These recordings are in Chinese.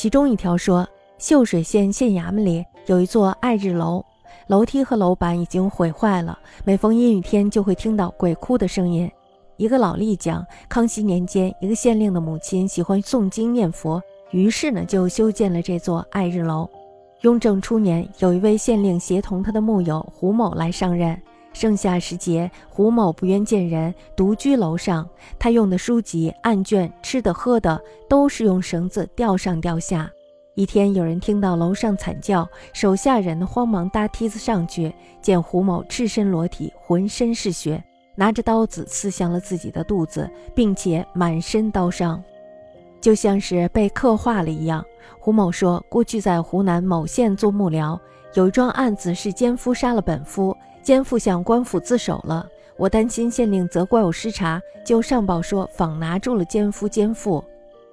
其中一条说，秀水县县衙门里有一座爱日楼，楼梯和楼板已经毁坏了，每逢阴雨天就会听到鬼哭的声音。一个老吏讲，康熙年间，一个县令的母亲喜欢诵经念佛，于是呢就修建了这座爱日楼。雍正初年，有一位县令协同他的幕友胡某来上任。盛夏时节，胡某不愿见人，独居楼上。他用的书籍、案卷、吃的喝的，都是用绳子吊上吊下。一天，有人听到楼上惨叫，手下人慌忙搭梯子上去，见胡某赤身裸体，浑身是血，拿着刀子刺向了自己的肚子，并且满身刀伤，就像是被刻画了一样。胡某说，过去在湖南某县做幕僚，有一桩案子是奸夫杀了本夫。奸夫向官府自首了，我担心县令责怪我失察，就上报说仿拿住了奸夫奸妇，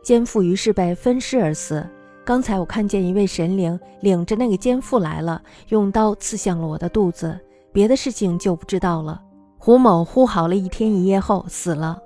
奸妇于是被分尸而死。刚才我看见一位神灵领着那个奸妇来了，用刀刺向了我的肚子，别的事情就不知道了。胡某呼嚎了一天一夜后死了。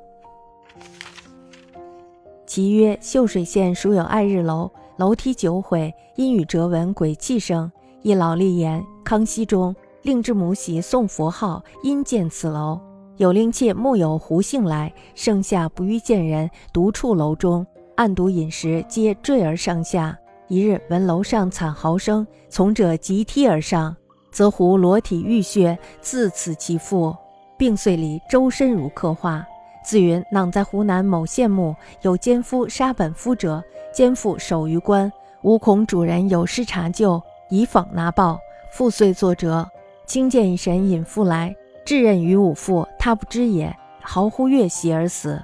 其曰：秀水县属有爱日楼，楼梯久毁，阴雨折闻鬼泣声。一老吏言：康熙中。令之母喜诵佛号，因见此楼有令妾木有胡姓来，盛夏不欲见人，独处楼中，暗读饮食，皆坠而上下。一日闻楼上惨嚎声，从者急梯而上，则胡裸体浴血，自此其腹，病遂里周身如刻画。自云倘在湖南某县墓有奸夫杀本夫者，奸夫守于官，无恐主人有失察救，以访拿报，复遂作折。亲见一神引父来，至任于五父，他不知也，毫乎越袭而死。